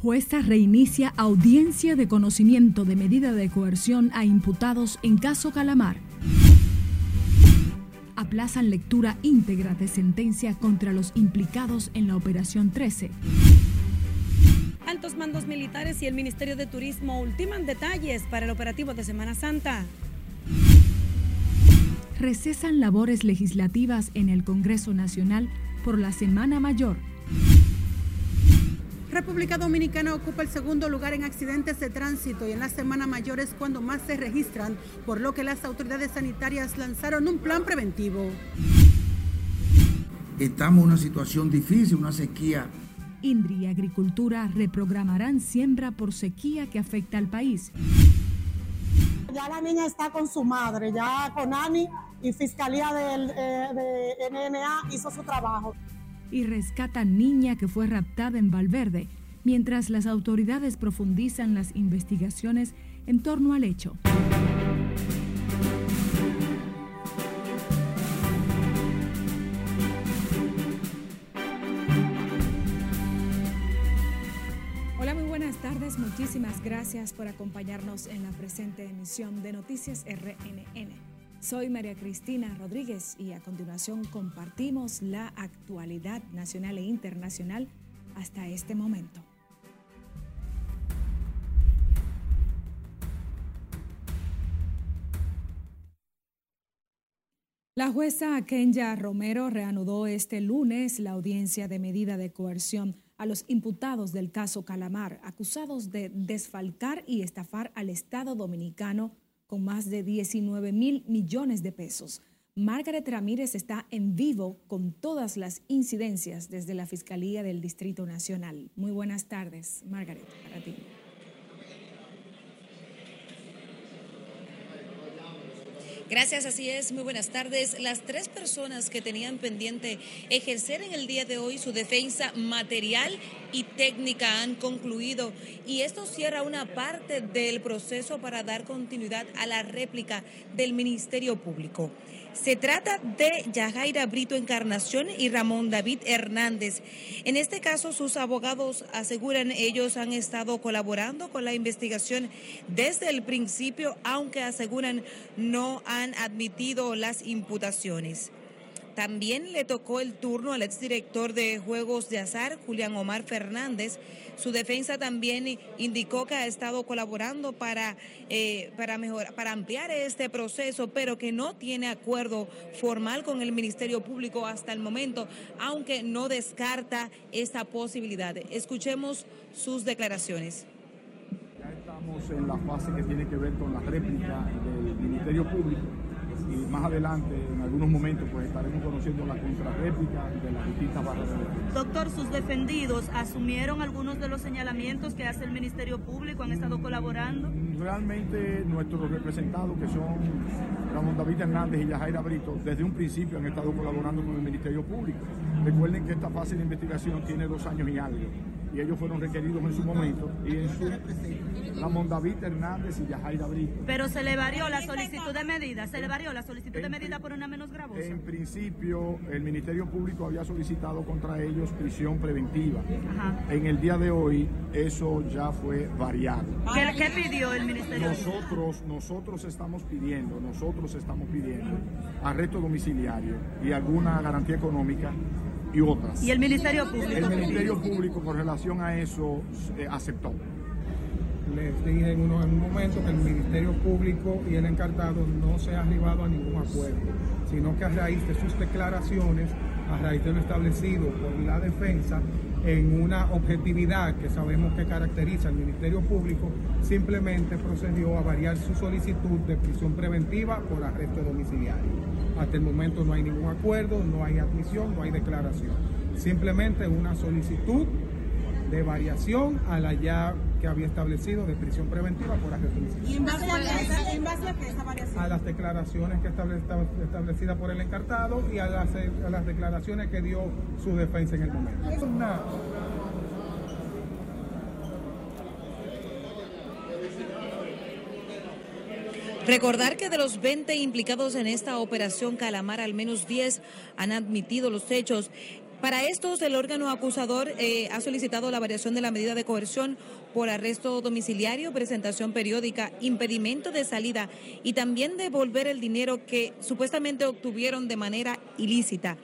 Jueza reinicia audiencia de conocimiento de medida de coerción a imputados en caso Calamar. Aplazan lectura íntegra de sentencia contra los implicados en la Operación 13. Altos mandos militares y el Ministerio de Turismo ultiman detalles para el operativo de Semana Santa. Recesan labores legislativas en el Congreso Nacional por la Semana Mayor. República Dominicana ocupa el segundo lugar en accidentes de tránsito y en la semana mayor es cuando más se registran, por lo que las autoridades sanitarias lanzaron un plan preventivo. Estamos en una situación difícil, una sequía. Indri y Agricultura reprogramarán siembra por sequía que afecta al país. Ya la niña está con su madre, ya con Ani y Fiscalía del, eh, de NNA hizo su trabajo y rescatan niña que fue raptada en Valverde, mientras las autoridades profundizan las investigaciones en torno al hecho. Hola, muy buenas tardes. Muchísimas gracias por acompañarnos en la presente emisión de Noticias RNN. Soy María Cristina Rodríguez y a continuación compartimos la actualidad nacional e internacional hasta este momento. La jueza Kenya Romero reanudó este lunes la audiencia de medida de coerción a los imputados del caso Calamar, acusados de desfalcar y estafar al Estado dominicano con más de 19 mil millones de pesos. Margaret Ramírez está en vivo con todas las incidencias desde la Fiscalía del Distrito Nacional. Muy buenas tardes, Margaret, para ti. Gracias, así es. Muy buenas tardes. Las tres personas que tenían pendiente ejercer en el día de hoy su defensa material y técnica han concluido y esto cierra una parte del proceso para dar continuidad a la réplica del Ministerio Público. Se trata de Yajaira Brito Encarnación y Ramón David Hernández. En este caso, sus abogados aseguran ellos han estado colaborando con la investigación desde el principio, aunque aseguran no han admitido las imputaciones. También le tocó el turno al exdirector de Juegos de Azar, Julián Omar Fernández. Su defensa también indicó que ha estado colaborando para, eh, para, mejorar, para ampliar este proceso, pero que no tiene acuerdo formal con el Ministerio Público hasta el momento, aunque no descarta esta posibilidad. Escuchemos sus declaraciones. Ya estamos en la fase que tiene que ver con la réplica del Ministerio Público y más adelante, en algunos momentos, pues estaremos conociendo la contrarréplica de las distintas barras. Doctor, sus defendidos asumieron algunos de los señalamientos que hace el Ministerio Público, han estado colaborando. Realmente nuestros representados, que son Ramón David Hernández y Yajaira Brito, desde un principio han estado colaborando con el Ministerio Público. Recuerden que esta fase de investigación tiene dos años y algo y ellos fueron requeridos en su momento y en su Ramón David Hernández y Yajaira Brito. Pero se le varió la solicitud de medida, se le varió la solicitud de medida por una menos gravosa. En principio, el Ministerio Público había solicitado contra ellos prisión preventiva. En el día de hoy, eso ya fue variado. ¿Qué, pidió el Ministerio? Nosotros, nosotros estamos pidiendo, nosotros estamos pidiendo arresto domiciliario y alguna garantía económica y otras. ¿Y el Ministerio Público? El Ministerio Público con relación a eso eh, aceptó. Les dije en, uno, en un momento que el Ministerio Público y el encartado no se ha arribado a ningún acuerdo, sino que a raíz de sus declaraciones, a raíz de lo establecido por la defensa, en una objetividad que sabemos que caracteriza al Ministerio Público, simplemente procedió a variar su solicitud de prisión preventiva por arresto domiciliario. Hasta el momento no hay ningún acuerdo, no hay admisión, no hay declaración. Simplemente una solicitud de variación a la ya que había establecido de prisión preventiva por arresto domiciliario. ¿Y en base a, en base a qué esa variación? A las declaraciones que establecidas establecidas por el encartado y a las, a las declaraciones que dio su defensa en el momento. Recordar que de los 20 implicados en esta operación Calamar, al menos 10 han admitido los hechos Para estos, el órgano acusador eh, ha solicitado la variación de la medida de coerción por arresto domiciliario, presentación periódica, impedimento de salida y también devolver el dinero que supuestamente obtuvieron de manera ilícita.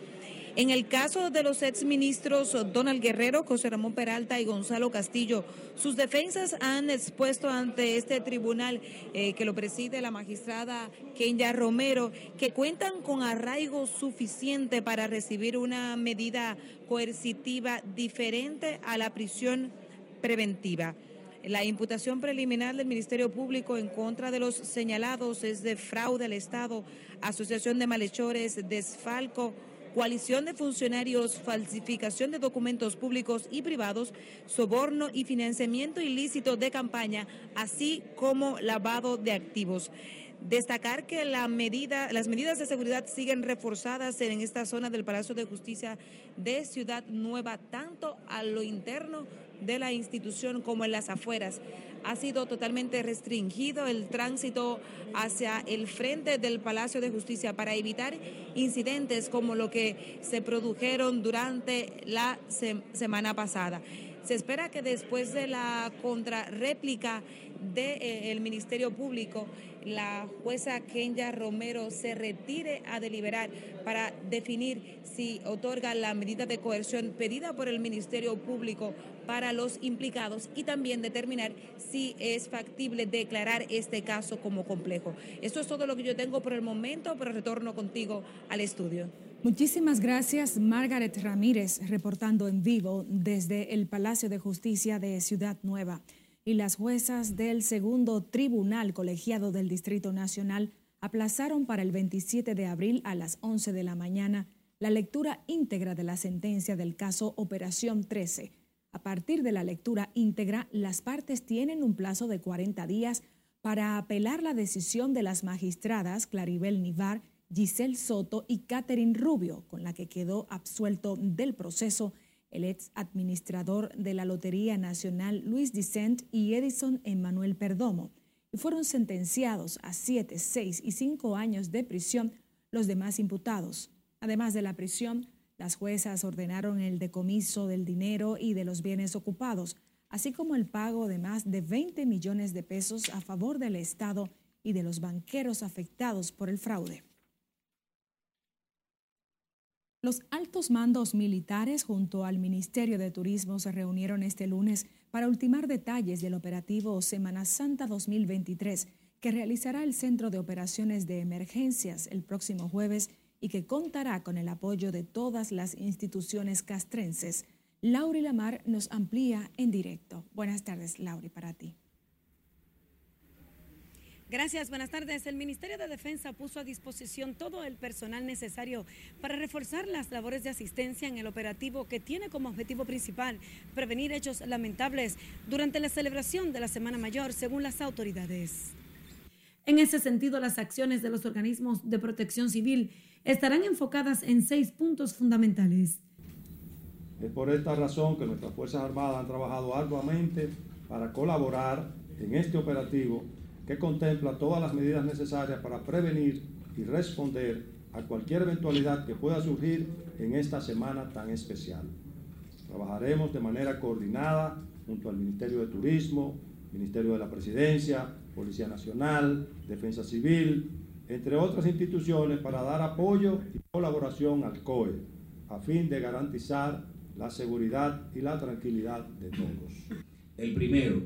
En el caso de los exministros Donald Guerrero, José Ramón Peralta y Gonzalo Castillo, sus defensas han expuesto ante este tribunal eh, que lo preside la magistrada Kenya Romero, que cuentan con arraigo suficiente para recibir una medida coercitiva diferente a la prisión preventiva. La imputación preliminar del Ministerio Público en contra de los señalados es de fraude al Estado, asociación de malhechores, desfalco, coalición de funcionarios, falsificación de documentos públicos y privados, soborno y financiamiento ilícito de campaña, así como lavado de activos. Destacar que las medidas de seguridad siguen reforzadas en esta zona del Palacio de Justicia de Ciudad Nueva, tanto a lo interno de la institución como en las afueras ha sido totalmente restringido el tránsito hacia el frente del Palacio de Justicia para evitar incidentes como lo que se produjeron durante la semana pasada. Se espera que después de la contrarréplica del Ministerio Público, la jueza Kenya Romero se retire a deliberar para definir si otorga la medida de coerción pedida por el Ministerio Público para los implicados y también determinar si es factible declarar este caso como complejo. Esto es todo lo que yo tengo por el momento, pero retorno contigo al estudio. Muchísimas gracias, Margaret Ramírez, reportando en vivo desde el Palacio de Justicia de Ciudad Nueva y las juezas del segundo tribunal colegiado del Distrito Nacional aplazaron para el 27 de abril a las 11 de la mañana la lectura íntegra de la sentencia del caso Operación 13. A partir de la lectura íntegra, las partes tienen un plazo de 40 días para apelar la decisión de las magistradas Claribel Nivar, Giselle Soto y Catherine Rubio, con la que quedó absuelto del proceso el ex administrador de la Lotería Nacional Luis Dicent y Edison Emmanuel Perdomo, y fueron sentenciados a siete, seis y cinco años de prisión los demás imputados. Además de la prisión, las juezas ordenaron el decomiso del dinero y de los bienes ocupados, así como el pago de más de 20 millones de pesos a favor del Estado y de los banqueros afectados por el fraude. Los altos mandos militares junto al Ministerio de Turismo se reunieron este lunes para ultimar detalles del operativo Semana Santa 2023 que realizará el Centro de Operaciones de Emergencias el próximo jueves y que contará con el apoyo de todas las instituciones castrenses. Lauri Lamar nos amplía en directo. Buenas tardes, Lauri, para ti. Gracias, buenas tardes. El Ministerio de Defensa puso a disposición todo el personal necesario para reforzar las labores de asistencia en el operativo que tiene como objetivo principal prevenir hechos lamentables durante la celebración de la Semana Mayor, según las autoridades. En ese sentido, las acciones de los organismos de protección civil estarán enfocadas en seis puntos fundamentales. Es por esta razón que nuestras Fuerzas Armadas han trabajado arduamente para colaborar en este operativo que contempla todas las medidas necesarias para prevenir y responder a cualquier eventualidad que pueda surgir en esta semana tan especial. Trabajaremos de manera coordinada junto al Ministerio de Turismo, Ministerio de la Presidencia, Policía Nacional, Defensa Civil, entre otras instituciones para dar apoyo y colaboración al COE, a fin de garantizar la seguridad y la tranquilidad de todos. El primero,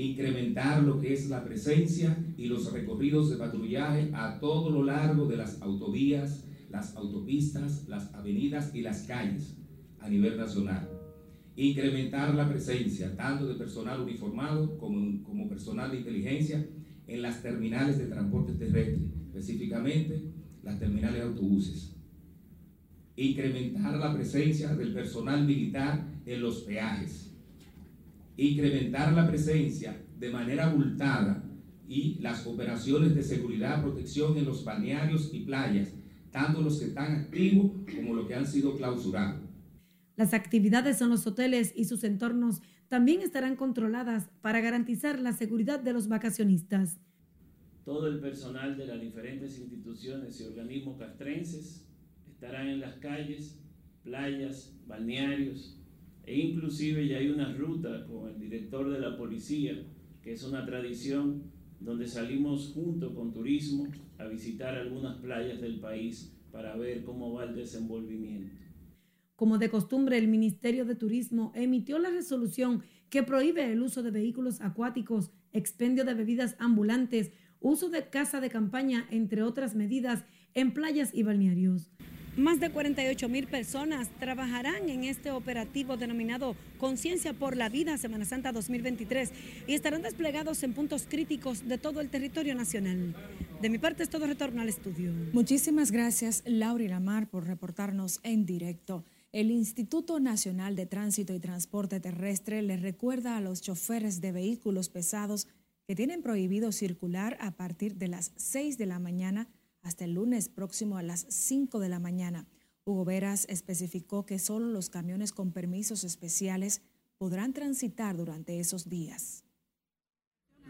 incrementar lo que es la presencia y los recorridos de patrullaje a todo lo largo de las autovías, las autopistas, las avenidas y las calles a nivel nacional. Incrementar la presencia tanto de personal uniformado como, como personal de inteligencia en las terminales de transporte terrestre, específicamente las terminales de autobuses. Incrementar la presencia del personal militar en los peajes incrementar la presencia de manera abultada y las operaciones de seguridad, protección en los balnearios y playas, tanto los que están activos como los que han sido clausurados. Las actividades en los hoteles y sus entornos también estarán controladas para garantizar la seguridad de los vacacionistas. Todo el personal de las diferentes instituciones y organismos castrenses estarán en las calles playas, balnearios, e inclusive ya hay una ruta con el director de la policía, que es una tradición donde salimos junto con turismo a visitar algunas playas del país para ver cómo va el desenvolvimiento. Como de costumbre, el Ministerio de Turismo emitió la resolución que prohíbe el uso de vehículos acuáticos, expendio de bebidas ambulantes, uso de casa de campaña, entre otras medidas, en playas y balnearios. Más de 48 mil personas trabajarán en este operativo denominado Conciencia por la Vida Semana Santa 2023 y estarán desplegados en puntos críticos de todo el territorio nacional. De mi parte es todo retorno al estudio. Muchísimas gracias, Laura Lamar, por reportarnos en directo. El Instituto Nacional de Tránsito y Transporte Terrestre le recuerda a los choferes de vehículos pesados que tienen prohibido circular a partir de las 6 de la mañana hasta el lunes próximo a las 5 de la mañana. Hugo Veras especificó que solo los camiones con permisos especiales podrán transitar durante esos días.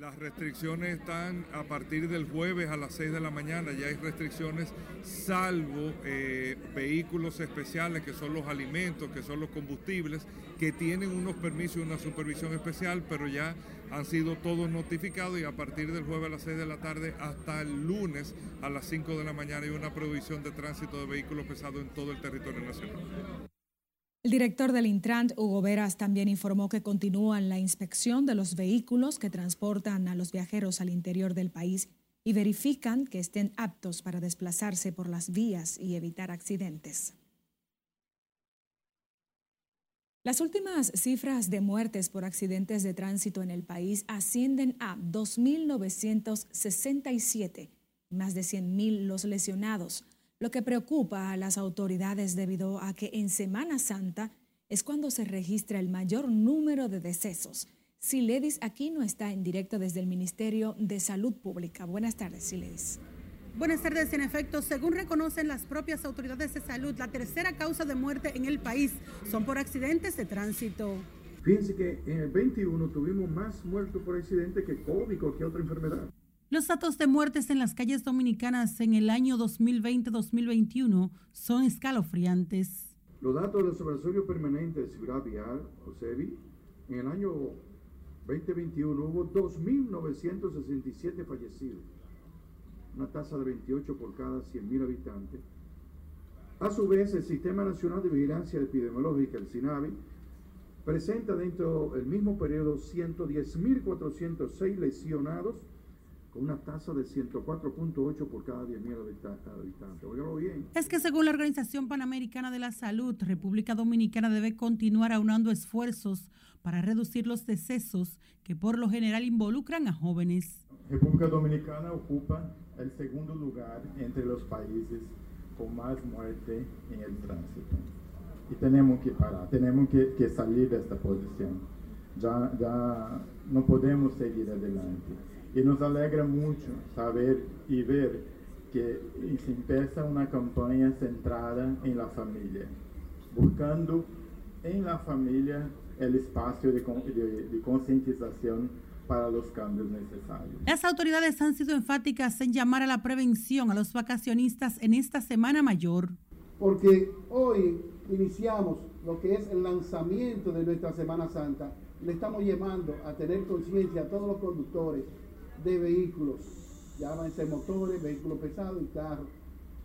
Las restricciones están a partir del jueves a las 6 de la mañana. Ya hay restricciones salvo eh, vehículos especiales que son los alimentos, que son los combustibles, que tienen unos permisos y una supervisión especial, pero ya han sido todos notificados y a partir del jueves a las 6 de la tarde hasta el lunes a las 5 de la mañana hay una prohibición de tránsito de vehículos pesados en todo el territorio nacional. El director del Intrant, Hugo Veras, también informó que continúan la inspección de los vehículos que transportan a los viajeros al interior del país y verifican que estén aptos para desplazarse por las vías y evitar accidentes. Las últimas cifras de muertes por accidentes de tránsito en el país ascienden a 2.967, más de 100.000 los lesionados, lo que preocupa a las autoridades debido a que en Semana Santa es cuando se registra el mayor número de decesos. Siledis no está en directo desde el Ministerio de Salud Pública. Buenas tardes, Siledis. Buenas tardes. En efecto, según reconocen las propias autoridades de salud, la tercera causa de muerte en el país son por accidentes de tránsito. Fíjense que en el 21 tuvimos más muertos por accidente que COVID o que otra enfermedad. Los datos de muertes en las calles dominicanas en el año 2020-2021 son escalofriantes. Los datos del Observatorio Permanente de Seguridad Vial, OSEVI, en el año 2021 hubo 2.967 fallecidos, una tasa de 28 por cada 100.000 habitantes. A su vez, el Sistema Nacional de Vigilancia Epidemiológica, el SINAVI, presenta dentro del mismo periodo 110.406 lesionados con una tasa de 104.8 por cada 10.000 habitantes. Óigalo bien. Es que según la Organización Panamericana de la Salud, República Dominicana debe continuar aunando esfuerzos para reducir los decesos que por lo general involucran a jóvenes. República Dominicana ocupa el segundo lugar entre los países con más muerte en el tránsito. Y tenemos que parar, tenemos que, que salir de esta posición. Ya, ya no podemos seguir adelante. Y nos alegra mucho saber y ver que se empieza una campaña centrada en la familia, buscando en la familia el espacio de, de, de concientización para los cambios necesarios. Las autoridades han sido enfáticas en llamar a la prevención a los vacacionistas en esta Semana Mayor. Porque hoy iniciamos lo que es el lanzamiento de nuestra Semana Santa. Le estamos llamando a tener conciencia a todos los conductores de vehículos, llámense motores, vehículos pesados y carros.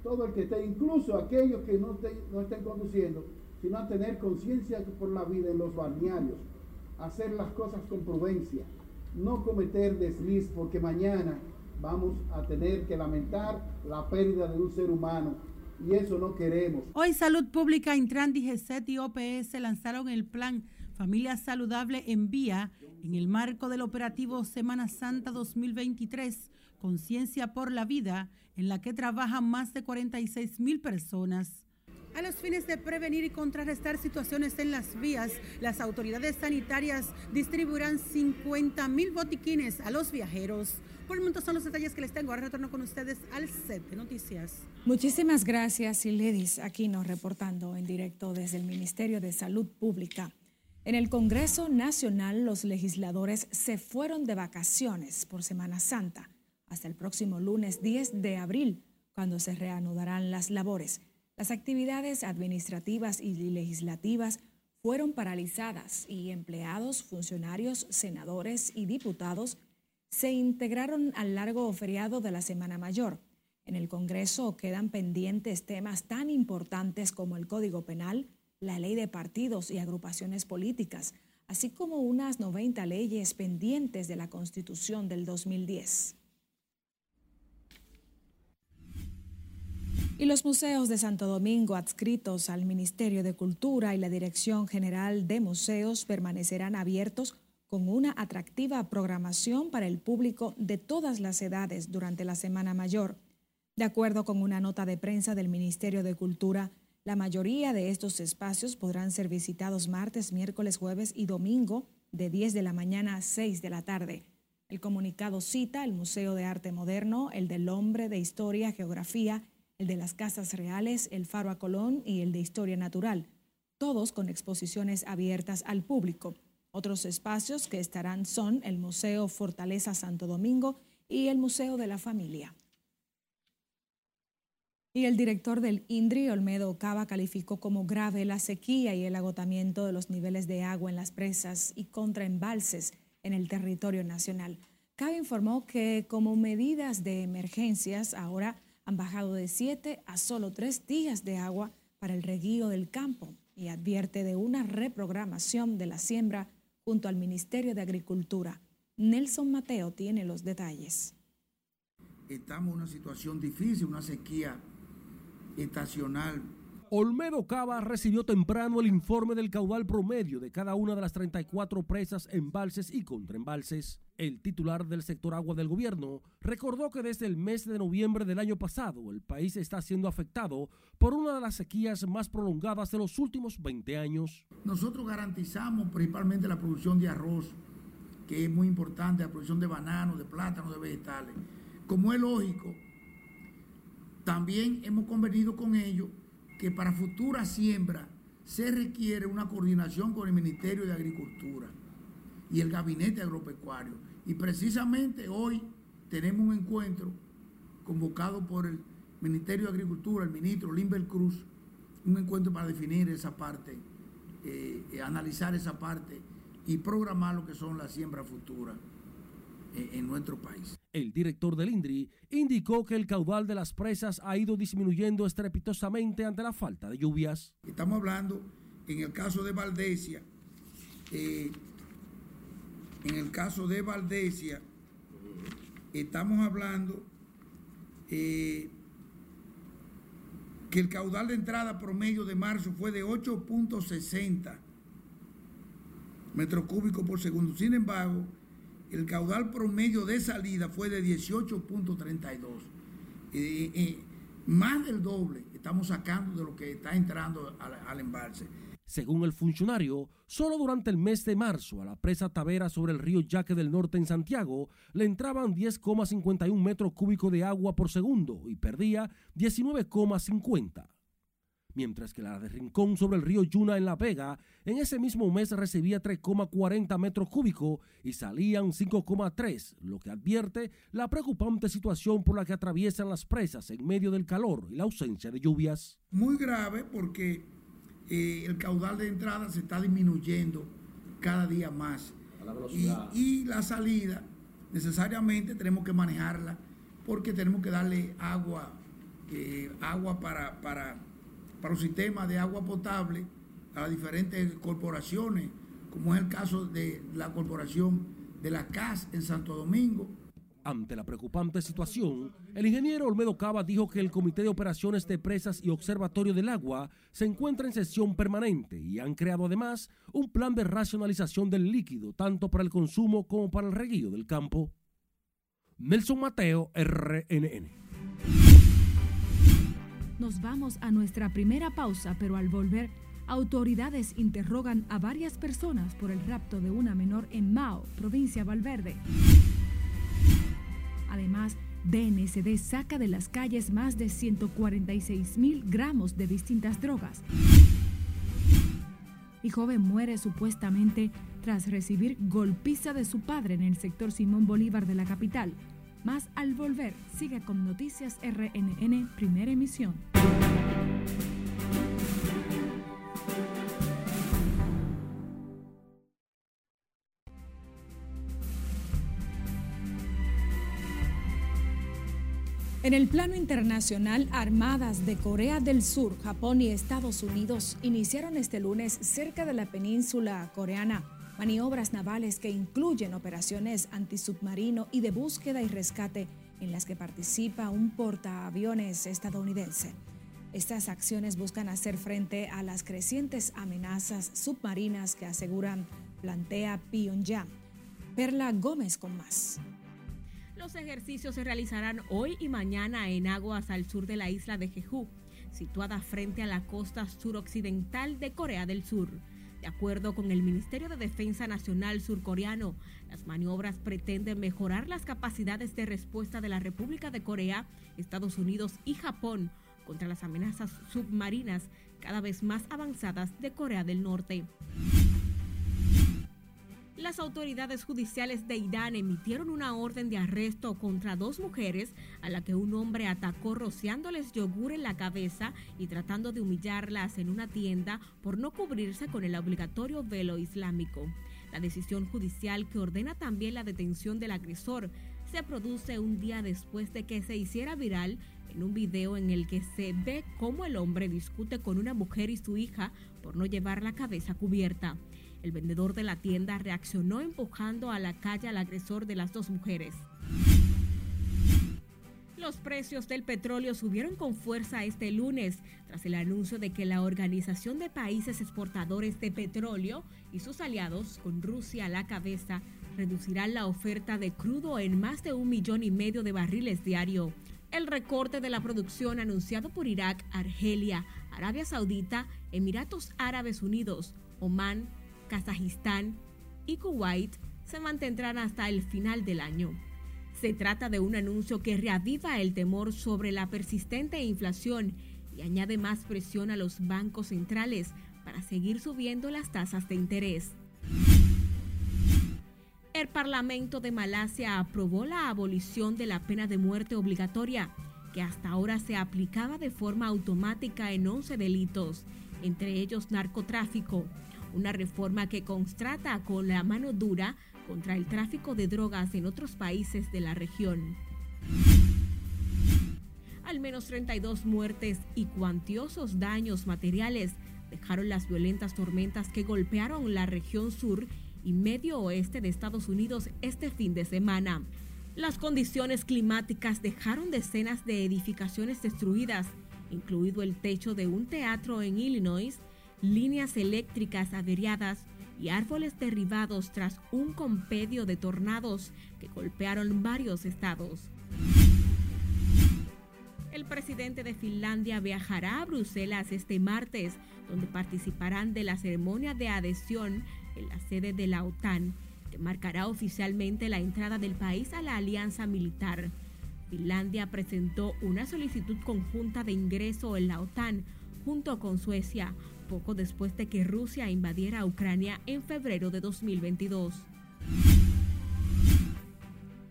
Todo el que esté, incluso aquellos que no, no estén conduciendo, sino a tener conciencia por la vida en los balnearios, hacer las cosas con prudencia, no cometer desliz, porque mañana vamos a tener que lamentar la pérdida de un ser humano. Y eso no queremos. Hoy Salud Pública, Intran, DGCET y OPS lanzaron el plan Familia Saludable en Vía en el marco del operativo Semana Santa 2023, Conciencia por la Vida, en la que trabajan más de 46 mil personas. A los fines de prevenir y contrarrestar situaciones en las vías, las autoridades sanitarias distribuirán 50 mil botiquines a los viajeros. Por el momento son los detalles que les tengo. Ahora retorno con ustedes al set de noticias. Muchísimas gracias, Iledis, aquí nos reportando en directo desde el Ministerio de Salud Pública. En el Congreso Nacional, los legisladores se fueron de vacaciones por Semana Santa hasta el próximo lunes 10 de abril, cuando se reanudarán las labores. Las actividades administrativas y legislativas fueron paralizadas y empleados, funcionarios, senadores y diputados se integraron al largo feriado de la Semana Mayor. En el Congreso quedan pendientes temas tan importantes como el Código Penal, la ley de partidos y agrupaciones políticas, así como unas 90 leyes pendientes de la Constitución del 2010. Y los museos de Santo Domingo adscritos al Ministerio de Cultura y la Dirección General de Museos permanecerán abiertos con una atractiva programación para el público de todas las edades durante la Semana Mayor. De acuerdo con una nota de prensa del Ministerio de Cultura, la mayoría de estos espacios podrán ser visitados martes, miércoles, jueves y domingo de 10 de la mañana a 6 de la tarde. El comunicado cita el Museo de Arte Moderno, el del Hombre de Historia, Geografía, el de las Casas Reales, el Faro a Colón y el de Historia Natural, todos con exposiciones abiertas al público. Otros espacios que estarán son el Museo Fortaleza Santo Domingo y el Museo de la Familia. Y el director del INDRI, Olmedo Cava, calificó como grave la sequía y el agotamiento de los niveles de agua en las presas y contraembalses en el territorio nacional. Cava informó que como medidas de emergencias ahora han bajado de siete a solo tres días de agua para el reguío del campo y advierte de una reprogramación de la siembra junto al Ministerio de Agricultura. Nelson Mateo tiene los detalles. Estamos en una situación difícil, una sequía estacional. Olmedo Cava recibió temprano el informe del caudal promedio de cada una de las 34 presas, embalses y contraembalses. El titular del sector agua del gobierno recordó que desde el mes de noviembre del año pasado el país está siendo afectado por una de las sequías más prolongadas de los últimos 20 años. Nosotros garantizamos principalmente la producción de arroz, que es muy importante, la producción de bananos, de plátanos, de vegetales. Como es lógico, también hemos convenido con ellos que para futura siembra se requiere una coordinación con el Ministerio de Agricultura y el Gabinete Agropecuario. Y precisamente hoy tenemos un encuentro convocado por el Ministerio de Agricultura, el ministro Limber Cruz, un encuentro para definir esa parte, eh, eh, analizar esa parte y programar lo que son las siembras futuras en nuestro país. El director del INDRI indicó que el caudal de las presas ha ido disminuyendo estrepitosamente ante la falta de lluvias. Estamos hablando, en el caso de Valdesia, eh, en el caso de Valdesia, estamos hablando eh, que el caudal de entrada promedio de marzo fue de 8.60 metros cúbicos por segundo. Sin embargo, el caudal promedio de salida fue de 18.32. Eh, eh, más del doble estamos sacando de lo que está entrando al, embalse. Según el funcionario, solo durante el mes de marzo a la presa Tavera sobre el río Yaque del Norte en Santiago le entraban 10,51 metros cúbicos de agua por segundo y perdía 19,50 mientras que la de Rincón sobre el río Yuna en La Vega en ese mismo mes recibía 3,40 metros cúbicos y salían 5,3, lo que advierte la preocupante situación por la que atraviesan las presas en medio del calor y la ausencia de lluvias. Muy grave porque eh, el caudal de entrada se está disminuyendo cada día más. Y, la salida necesariamente tenemos que manejarla porque tenemos que darle agua, eh, agua para, para para los sistemas de agua potable a las diferentes corporaciones, como es el caso de la corporación de la CAS en Santo Domingo. Ante la preocupante situación, el ingeniero Olmedo Cava dijo que el Comité de Operaciones de Presas y Observatorio del Agua se encuentra en sesión permanente y han creado además un plan de racionalización del líquido, tanto para el consumo como para el reguío del campo. Nelson Mateo, RNN. Nos vamos a nuestra primera pausa, pero al volver, autoridades interrogan a varias personas por el rapto de una menor en Mao, provincia Valverde. Además, DNCD saca de las calles más de 146 mil gramos de distintas drogas. Y joven muere supuestamente tras recibir golpiza de su padre en el sector Simón Bolívar de la capital. Más al volver, sigue con Noticias RNN, primera emisión. En el plano internacional, armadas de Corea del Sur, Japón y Estados Unidos iniciaron este lunes cerca de la península coreana maniobras navales que incluyen operaciones antisubmarino y de búsqueda y rescate en las que participa un portaaviones estadounidense. Estas acciones buscan hacer frente a las crecientes amenazas submarinas que aseguran plantea Pyongyang. Perla Gómez con más. Los ejercicios se realizarán hoy y mañana en aguas al sur de la isla de Jeju, situada frente a la costa suroccidental de Corea del Sur. De acuerdo con el Ministerio de Defensa Nacional surcoreano, las maniobras pretenden mejorar las capacidades de respuesta de la República de Corea, Estados Unidos y Japón contra las amenazas submarinas cada vez más avanzadas de Corea del Norte. Las autoridades judiciales de Irán emitieron una orden de arresto contra dos mujeres a la que un hombre atacó rociándoles yogur en la cabeza y tratando de humillarlas en una tienda por no cubrirse con el obligatorio velo islámico. La decisión judicial que ordena también la detención del agresor se produce un día después de que se hiciera viral en un video en el que se ve cómo el hombre discute con una mujer y su hija por no llevar la cabeza cubierta. El vendedor de la tienda reaccionó empujando a la calle al agresor de las dos mujeres. Los precios del petróleo subieron con fuerza este lunes tras el anuncio de que la Organización de Países Exportadores de Petróleo y sus aliados, con Rusia a la cabeza, reducirán la oferta de crudo en más de un millón y medio de barriles diario. El recorte de la producción anunciado por Irak, Argelia, Arabia Saudita, Emiratos Árabes Unidos, Omán, Kazajistán y Kuwait se mantendrán hasta el final del año. Se trata de un anuncio que reaviva el temor sobre la persistente inflación y añade más presión a los bancos centrales para seguir subiendo las tasas de interés. El Parlamento de Malasia aprobó la abolición de la pena de muerte obligatoria, que hasta ahora se aplicaba de forma automática en 11 delitos, entre ellos narcotráfico, una reforma que constrata con la mano dura contra el tráfico de drogas en otros países de la región. Al menos 32 muertes y cuantiosos daños materiales dejaron las violentas tormentas que golpearon la región sur y medio oeste de Estados Unidos este fin de semana. Las condiciones climáticas dejaron decenas de edificaciones destruidas, incluido el techo de un teatro en Illinois líneas eléctricas averiadas y árboles derribados tras un compedio de tornados que golpearon varios estados. El presidente de Finlandia viajará a Bruselas este martes, donde participarán de la ceremonia de adhesión en la sede de la OTAN, que marcará oficialmente la entrada del país a la alianza militar. Finlandia presentó una solicitud conjunta de ingreso en la OTAN junto con Suecia, poco después de que Rusia invadiera Ucrania en febrero de 2022.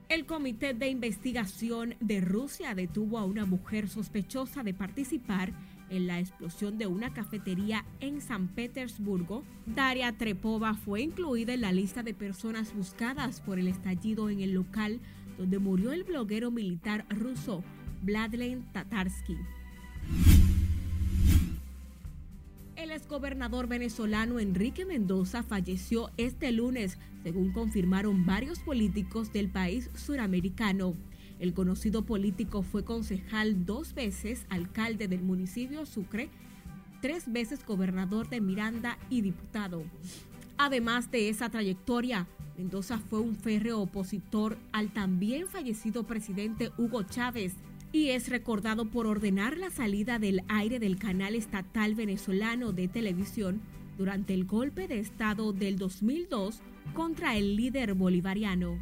El Comité de Investigación de Rusia detuvo a una mujer sospechosa de participar en la explosión de una cafetería en San Petersburgo. Daria Trepova fue incluida en la lista de personas buscadas por el estallido en el local donde murió el bloguero militar ruso Vladlen Tatarsky. Exgobernador venezolano Enrique Mendoza falleció este lunes, según confirmaron varios políticos del país suramericano. El conocido político fue concejal dos veces, alcalde del municipio Sucre, tres veces gobernador de Miranda y diputado. Además de esa trayectoria, Mendoza fue un férreo opositor al también fallecido presidente Hugo Chávez y es recordado por ordenar la salida del aire del canal estatal venezolano de televisión durante el golpe de Estado del 2002 contra el líder bolivariano.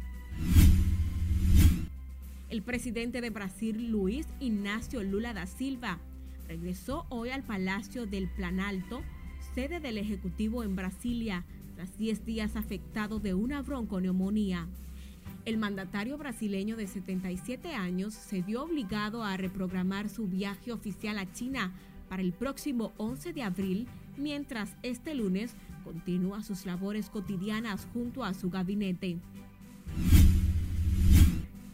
El presidente de Brasil, Luis Ignacio Lula da Silva, regresó hoy al Palacio del Planalto, sede del Ejecutivo en Brasilia, tras 10 días afectado de una bronconeumonía. El mandatario brasileño de 77 años se vio obligado a reprogramar su viaje oficial a China para el próximo 11 de abril, mientras este lunes continúa sus labores cotidianas junto a su gabinete.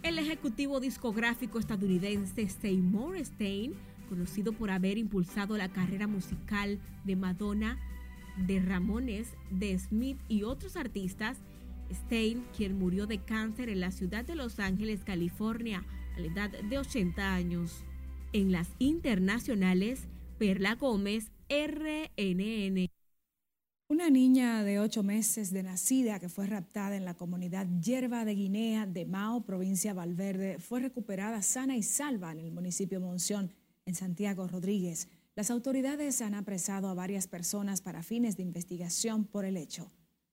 El ejecutivo discográfico estadounidense Seymour Stein, conocido por haber impulsado la carrera musical de Madonna, de Ramones, de Smith y otros artistas, Stein, quien murió de cáncer en la ciudad de Los Ángeles, California, a la edad de 80 años. En las internacionales, Perla Gómez, RNN. Una niña de ocho meses de nacida que fue raptada en la comunidad Yerba de Guinea de Mao, provincia Valverde, fue recuperada sana y salva en el municipio Monción, en Santiago Rodríguez. Las autoridades han apresado a varias personas para fines de investigación por el hecho.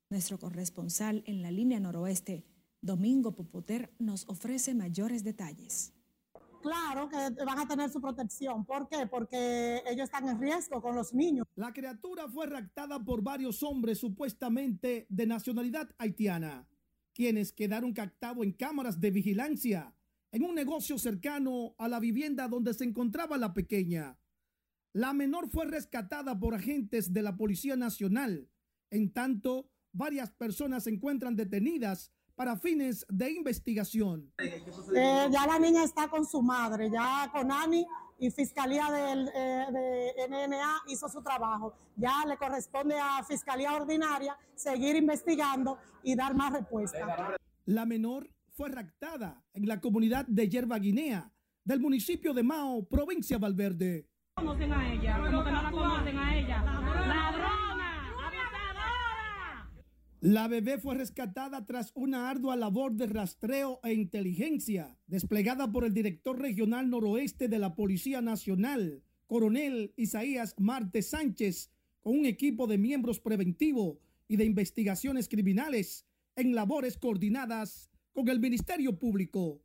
Nuestro corresponsal en la línea noroeste, Domingo Popoter, nos ofrece mayores detalles. Claro que van a tener su protección. ¿Por qué? Porque ellos están en riesgo con los niños. La criatura fue raptada por varios hombres supuestamente de nacionalidad haitiana, quienes quedaron captados en cámaras de vigilancia en un negocio cercano a la vivienda donde se encontraba la pequeña. La menor fue rescatada por agentes de la Policía Nacional. En tanto, varias personas se encuentran detenidas para fines de investigación. Eh, ya la niña está con su madre, ya con Ani y Fiscalía del, eh, de NNA hizo su trabajo. Ya le corresponde a Fiscalía Ordinaria seguir investigando y dar más respuestas. La menor fue raptada en la comunidad de Yerba Guinea, del municipio de Mao, provincia Valverde. Conocen a ella, como que no la conocen a ella. La bebé fue rescatada tras una ardua labor de rastreo e inteligencia desplegada por el director regional noroeste de la Policía Nacional, coronel Isaías Marte Sánchez, con un equipo de miembros preventivo y de investigaciones criminales en labores coordinadas con el Ministerio Público.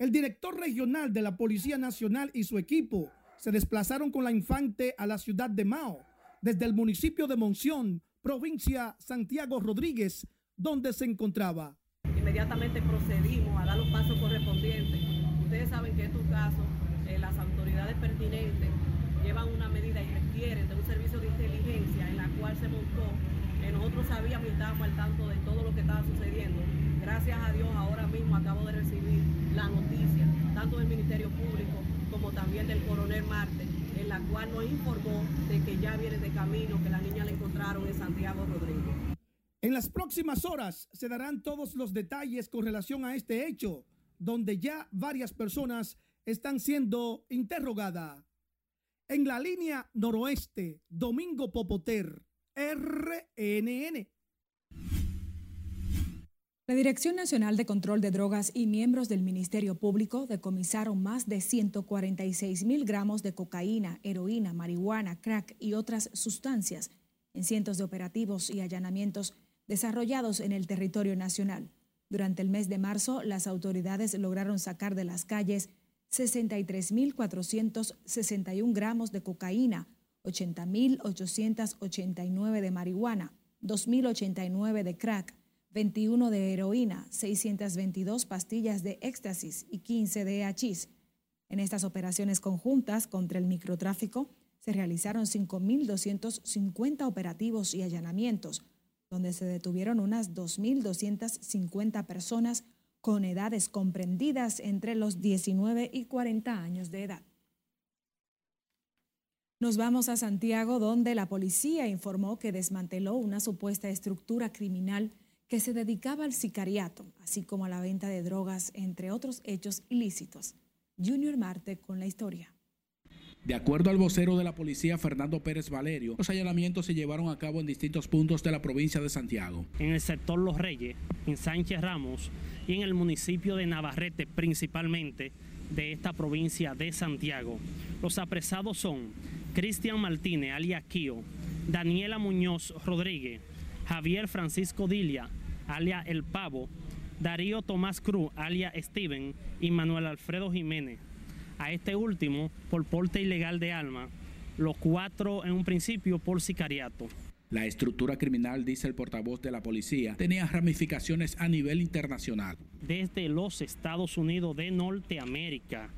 El director regional de la Policía Nacional y su equipo se desplazaron con la infante a la ciudad de Mao, desde el municipio de Monción, provincia Santiago Rodríguez, donde se encontraba. Inmediatamente procedimos a dar los pasos correspondientes. Ustedes saben que estos casos, eh, las autoridades pertinentes llevan una medida y requieren de un servicio de inteligencia en la cual se montó. Eh, nosotros sabíamos y estábamos al tanto de todo lo que estaba sucediendo. Gracias a Dios ahora mismo acabo de recibir la noticia, tanto del Ministerio Público como también del coronel Marte, en la cual nos informó de que ya viene de camino, que la niña la encontraron en Santiago Rodríguez. En las próximas horas se darán todos los detalles con relación a este hecho, donde ya varias personas están siendo interrogadas. En la línea noroeste, Domingo Popoter, RNN. La Dirección Nacional de Control de Drogas y miembros del Ministerio Público decomisaron más de 146 mil gramos de cocaína, heroína, marihuana, crack y otras sustancias en cientos de operativos y allanamientos desarrollados en el territorio nacional. Durante el mes de marzo, las autoridades lograron sacar de las calles 63.461 gramos de cocaína, 80.889 de marihuana, 2.089 de crack, 21 de heroína, 622 pastillas de éxtasis y 15 de hachís. En estas operaciones conjuntas contra el microtráfico se realizaron 5.250 operativos y allanamientos, donde se detuvieron unas 2.250 personas con edades comprendidas entre los 19 y 40 años de edad. Nos vamos a Santiago, donde la policía informó que desmanteló una supuesta estructura criminal que se dedicaba al sicariato, así como a la venta de drogas, entre otros hechos ilícitos. Junior Marte con la historia. De acuerdo al vocero de la policía Fernando Pérez Valerio, los allanamientos se llevaron a cabo en distintos puntos de la provincia de Santiago. En el sector Los Reyes, en Sánchez Ramos y en el municipio de Navarrete principalmente de esta provincia de Santiago. Los apresados son Cristian Martínez, alias Kio, Daniela Muñoz Rodríguez, Javier Francisco Dilia, alia El Pavo, Darío Tomás Cruz, alia Steven, y Manuel Alfredo Jiménez. A este último por porte ilegal de alma, los cuatro en un principio por sicariato. La estructura criminal, dice el portavoz de la policía, tenía ramificaciones a nivel internacional. Desde los Estados Unidos de Norteamérica,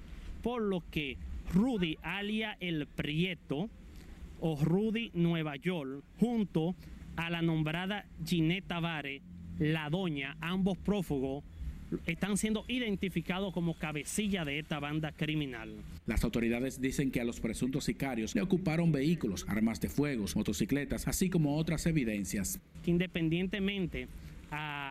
por lo que Rudy alia El Prieto o Rudy Nueva York, junto a la nombrada Ginette Tavares, la doña, ambos prófugos, están siendo identificados como cabecilla de esta banda criminal. Las autoridades dicen que a los presuntos sicarios le ocuparon vehículos, armas de fuego, motocicletas, así como otras evidencias. Independientemente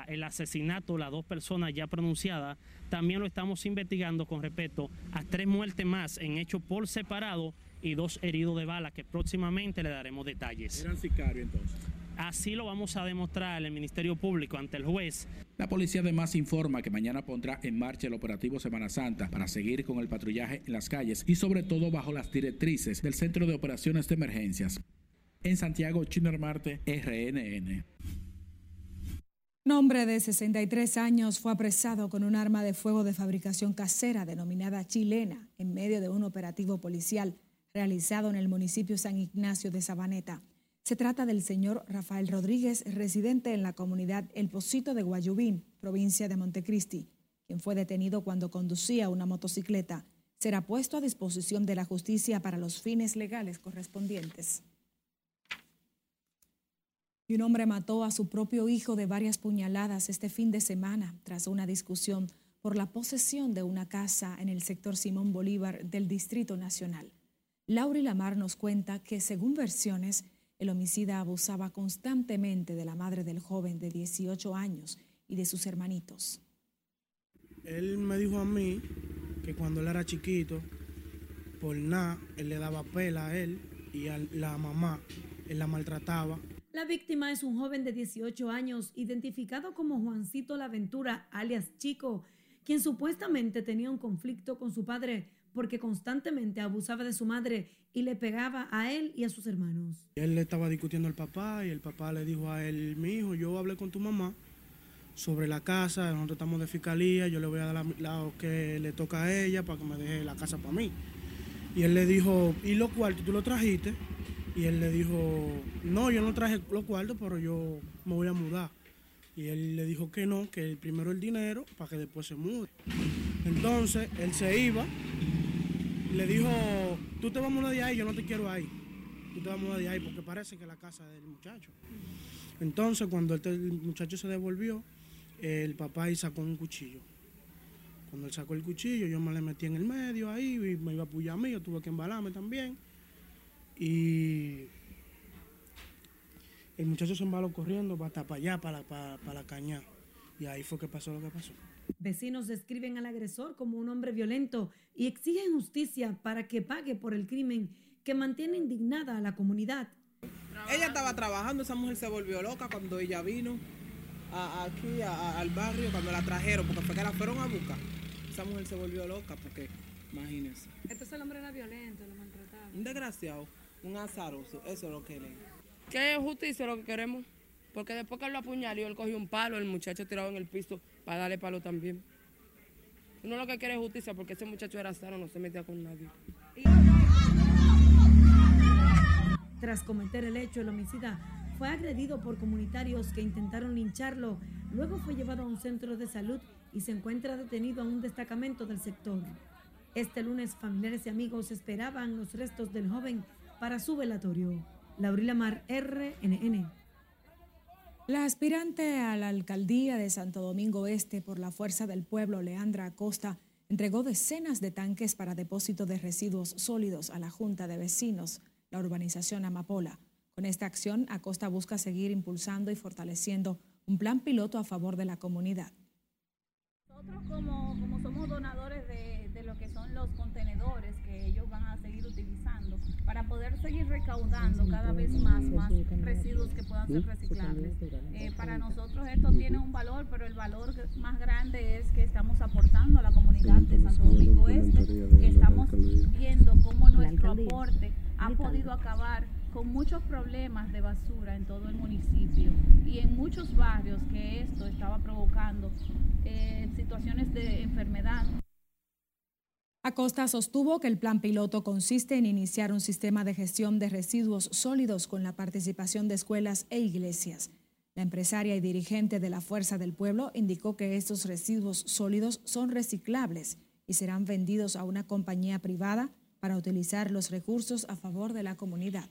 el asesinato, las dos personas ya pronunciadas, también lo estamos investigando con respecto a tres muertes más en hecho por separado y dos heridos de bala que próximamente le daremos detalles. ¿Eran sicarios entonces? Así lo vamos a demostrar el Ministerio Público ante el juez. La policía además informa que mañana pondrá en marcha el operativo Semana Santa para seguir con el patrullaje en las calles y sobre todo bajo las directrices del Centro de Operaciones de Emergencias. En Santiago, Chino Marte, RNN. Un hombre de 63 años fue apresado con un arma de fuego de fabricación casera denominada chilena en medio de un operativo policial realizado en el municipio San Ignacio de Sabaneta. Se trata del señor Rafael Rodríguez, residente en la comunidad El Pocito de Guayubín, provincia de Montecristi, quien fue detenido cuando conducía una motocicleta. Será puesto a disposición de la justicia para los fines legales correspondientes. Y un hombre mató a su propio hijo de varias puñaladas este fin de semana tras una discusión por la posesión de una casa en el sector Simón Bolívar del Distrito Nacional. Laura Lamar nos cuenta que, según versiones, el homicida abusaba constantemente de la madre del joven de 18 años y de sus hermanitos. Él me dijo a mí que cuando él era chiquito, por nada, él le daba pela a él y a la mamá, él la maltrataba la víctima es un joven de 18 años, identificado como Juancito Laventura, alias Chico, quien supuestamente tenía un conflicto con su padre porque constantemente abusaba de su madre y le pegaba a él y a sus hermanos. Él le estaba discutiendo al papá y el papá le dijo a él, mi hijo, yo hablé con tu mamá sobre la casa, nosotros estamos de fiscalía, yo le voy a dar lo que le toca a ella para que me deje la casa para mí. Y él le dijo, ¿y lo cuartos tú lo trajiste? Y él le dijo, no, yo no traje los cuartos, pero yo me voy a mudar. Y él le dijo que no, que primero el dinero para que después se mude. Entonces él se iba, le dijo, tú te vas a de ahí, yo no te quiero ahí. Tú te vas a de ahí porque parece que la casa del muchacho. Entonces cuando el, muchacho se devolvió, el papá ahí sacó un cuchillo. Cuando él sacó el cuchillo, yo me le metí en el medio ahí y me iba a apoyar a mí, yo tuve que embalarme también. Y el muchacho se embaló corriendo hasta para allá, para, para la caña. Y ahí fue que pasó lo que pasó. Vecinos describen al agresor como un hombre violento y exigen justicia para que pague por el crimen que mantiene indignada a la comunidad. Ella estaba trabajando, esa mujer se volvió loca cuando ella vino aquí al barrio, cuando la trajeron, porque fue que la fueron a buscar. Esa mujer se volvió loca porque, imagínense. Entonces el hombre era violento, lo maltrataba. Un desgraciado un azaroso, eso es lo que le. Que es justicia lo que queremos, porque después que él lo apuñaló, él cogió un palo, el muchacho tirado en el piso para darle palo también. Uno lo que quiere es justicia, porque ese muchacho era sano, no se metía con nadie. Tras cometer el hecho, el homicida fue agredido por comunitarios que intentaron lincharlo. Luego fue llevado a un centro de salud y se encuentra detenido a un destacamento del sector. Este lunes, familiares y amigos esperaban los restos del joven para su velatorio. Laurila Mar, RNN. La aspirante a la alcaldía de Santo Domingo Este por la Fuerza del Pueblo, Leandra Acosta, entregó decenas de tanques para depósito de residuos sólidos a la Junta de Vecinos, la urbanización Amapola. Con esta acción, Acosta busca seguir impulsando y fortaleciendo un plan piloto a favor de la comunidad. Nosotros como, somos donadores de, de lo que son los contenedores que ellos van a seguir utilizando, para poder seguir recaudando cada vez más, más residuos que puedan ser reciclables. Eh, para nosotros esto tiene un valor, pero el valor más grande es que estamos aportando a la comunidad de Santo Domingo Este, que estamos viendo cómo nuestro aporte ha podido acabar con muchos problemas de basura en todo el municipio y en muchos barrios que esto estaba provocando eh, situaciones de enfermedad. Acosta sostuvo que el plan piloto consiste en iniciar un sistema de gestión de residuos sólidos con la participación de escuelas e iglesias. La empresaria y dirigente de la Fuerza del Pueblo indicó que estos residuos sólidos son reciclables y serán vendidos a una compañía privada para utilizar los recursos a favor de la comunidad.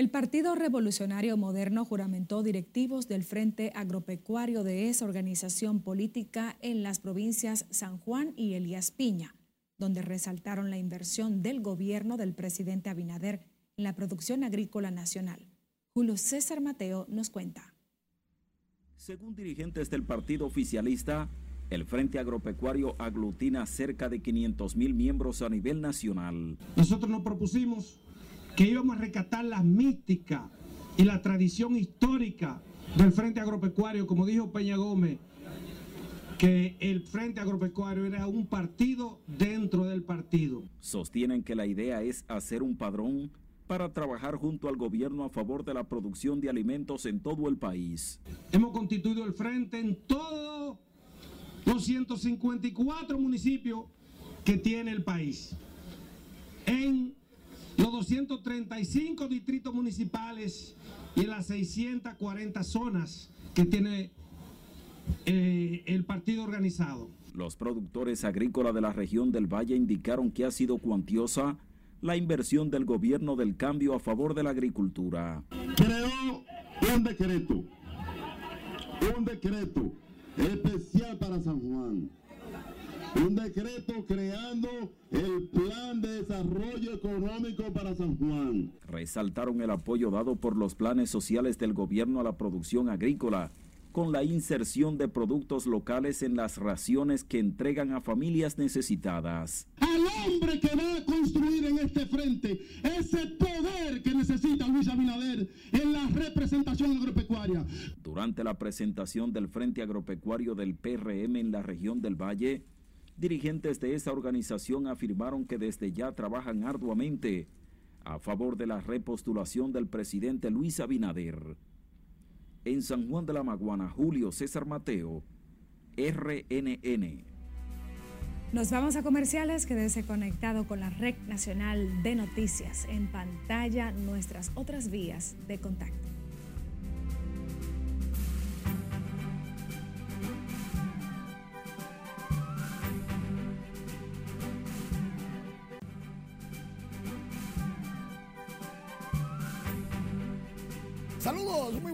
El Partido Revolucionario Moderno juramentó directivos del Frente Agropecuario de esa organización política en las provincias San Juan y Elías Piña, donde resaltaron la inversión del gobierno del presidente Abinader en la producción agrícola nacional. Julio César Mateo nos cuenta. Según dirigentes del partido oficialista, el Frente Agropecuario aglutina cerca de 500 mil miembros a nivel nacional. Nosotros nos propusimos que íbamos a rescatar la mística y la tradición histórica del Frente Agropecuario, como dijo Peña Gómez, que el Frente Agropecuario era un partido dentro del partido. Sostienen que la idea es hacer un padrón para trabajar junto al gobierno a favor de la producción de alimentos en todo el país. Hemos constituido el frente en todos los 154 municipios que tiene el país. En los 235 distritos municipales y las 640 zonas que tiene eh, el partido organizado. Los productores agrícolas de la región del Valle indicaron que ha sido cuantiosa la inversión del gobierno del cambio a favor de la agricultura. Creó un decreto, un decreto especial para San Juan un decreto creando el plan de desarrollo económico para San Juan. Resaltaron el apoyo dado por los planes sociales del gobierno a la producción agrícola, con la inserción de productos locales en las raciones que entregan a familias necesitadas. Al hombre que va a construir en este frente ese poder que necesita Luis Abinader en la representación agropecuaria. Durante la presentación del Frente Agropecuario del PRM en la región del Valle, Dirigentes de esa organización afirmaron que desde ya trabajan arduamente a favor de la repostulación del presidente Luis Abinader. En San Juan de la Maguana, Julio César Mateo, RNN. Nos vamos a comerciales, quédese conectado con la Red Nacional de Noticias. En pantalla nuestras otras vías de contacto.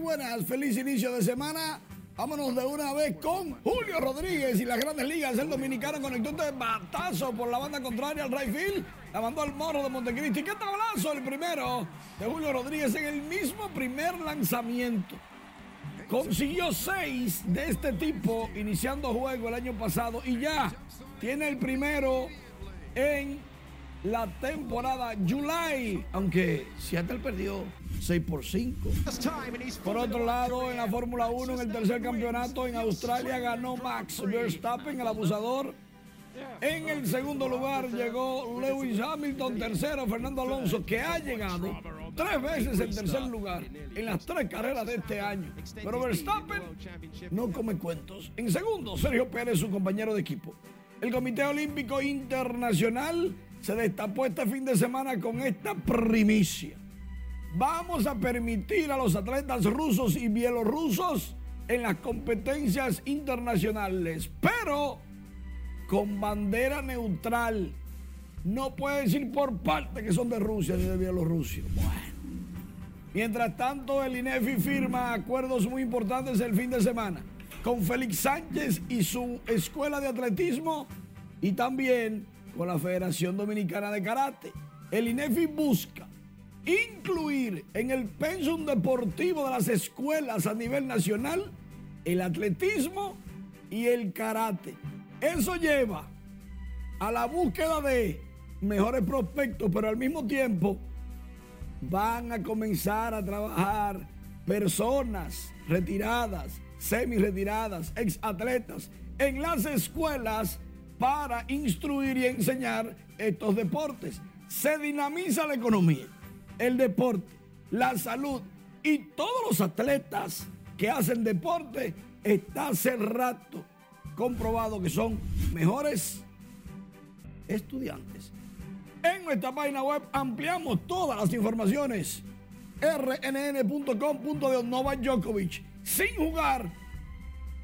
Buenas, feliz inicio de semana. Vámonos de una vez con Julio Rodríguez y las grandes ligas. El dominicano conectó de batazo por la banda contraria al right field. La mandó al morro de Montecristi. ¿Qué tablazo el primero de Julio Rodríguez en el mismo primer lanzamiento? Consiguió seis de este tipo iniciando juego el año pasado y ya tiene el primero en la temporada July, aunque Seattle perdió 6 por 5. Por otro lado, en la Fórmula 1, en el tercer campeonato en Australia, ganó Max Verstappen, el abusador. En el segundo lugar llegó Lewis Hamilton, tercero Fernando Alonso, que ha llegado tres veces en tercer lugar en las tres carreras de este año. Pero Verstappen no come cuentos. En segundo, Sergio Pérez, su compañero de equipo. El Comité Olímpico Internacional se destapó este fin de semana con esta primicia. Vamos a permitir a los atletas rusos y bielorrusos en las competencias internacionales, pero con bandera neutral. No puede decir por parte que son de Rusia ni de Bielorrusia. Bueno. Mientras tanto, el INEFI firma acuerdos muy importantes el fin de semana con Félix Sánchez y su escuela de atletismo y también con la Federación Dominicana de Karate. El INEFI busca incluir en el pensum deportivo de las escuelas a nivel nacional el atletismo y el karate. Eso lleva a la búsqueda de mejores prospectos, pero al mismo tiempo van a comenzar a trabajar personas retiradas, semi retiradas, ex atletas en las escuelas para instruir y enseñar estos deportes. Se dinamiza la economía el deporte, la salud y todos los atletas que hacen deporte está hace rato comprobado que son mejores estudiantes. En nuestra página web ampliamos todas las informaciones. rnn.com.de Novak Djokovic sin jugar.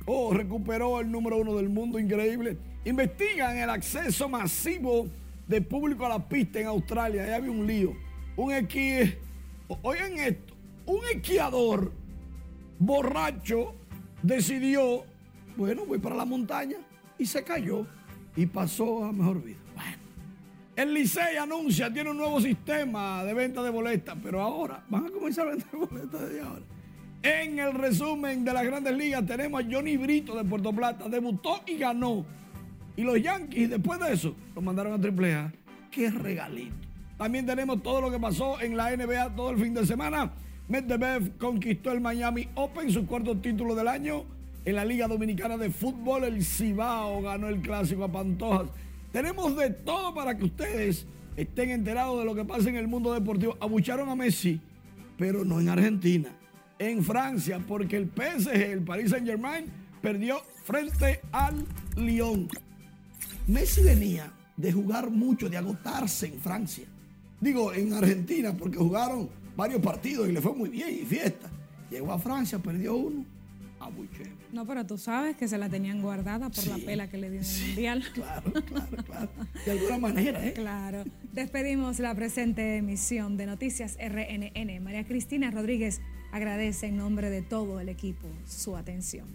Oh, recuperó el número uno del mundo, increíble. Investigan el acceso masivo de público a la pista en Australia. Ya había un lío un X Oigan esto, un esquiador borracho decidió, bueno, voy para la montaña y se cayó y pasó a mejor vida. El Licey anuncia, tiene un nuevo sistema de venta de boletas, pero ahora van a comenzar a vender boletas desde ahora. En el resumen de las grandes ligas tenemos a Johnny Brito de Puerto Plata, debutó y ganó. Y los Yankees después de eso lo mandaron a AAA. Qué regalito. También tenemos todo lo que pasó en la NBA todo el fin de semana. Medvedev conquistó el Miami Open, su cuarto título del año. En la Liga Dominicana de Fútbol, el Cibao ganó el clásico a Pantojas. Tenemos de todo para que ustedes estén enterados de lo que pasa en el mundo deportivo. Abucharon a Messi, pero no en Argentina, en Francia, porque el PSG, el Paris Saint Germain, perdió frente al Lyon. Messi venía de jugar mucho, de agotarse en Francia. Digo, en Argentina, porque jugaron varios partidos y le fue muy bien y fiesta. Llegó a Francia, perdió uno. Abuché. No, pero tú sabes que se la tenían guardada por la pela que le dio en el Mundial. Claro, claro, claro. De alguna manera, ¿eh? Claro. Despedimos la presente emisión de Noticias RNN. María Cristina Rodríguez agradece en nombre de todo el equipo su atención.